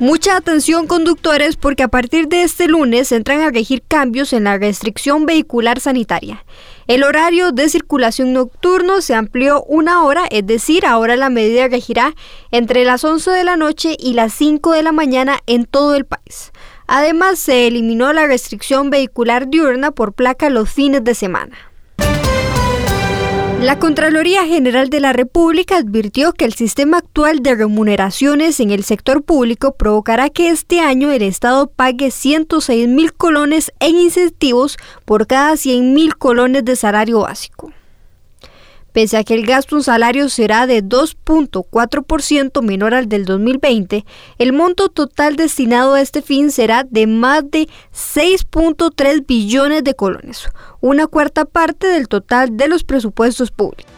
Mucha atención conductores porque a partir de este lunes entran a regir cambios en la restricción vehicular sanitaria. El horario de circulación nocturno se amplió una hora, es decir, ahora la medida regirá entre las 11 de la noche y las 5 de la mañana en todo el país. Además, se eliminó la restricción vehicular diurna por placa los fines de semana. La Contraloría General de la República advirtió que el sistema actual de remuneraciones en el sector público provocará que este año el Estado pague 106 mil colones en incentivos por cada 100 mil colones de salario básico. Pese a que el gasto en salario será de 2.4% menor al del 2020, el monto total destinado a este fin será de más de 6.3 billones de colones, una cuarta parte del total de los presupuestos públicos.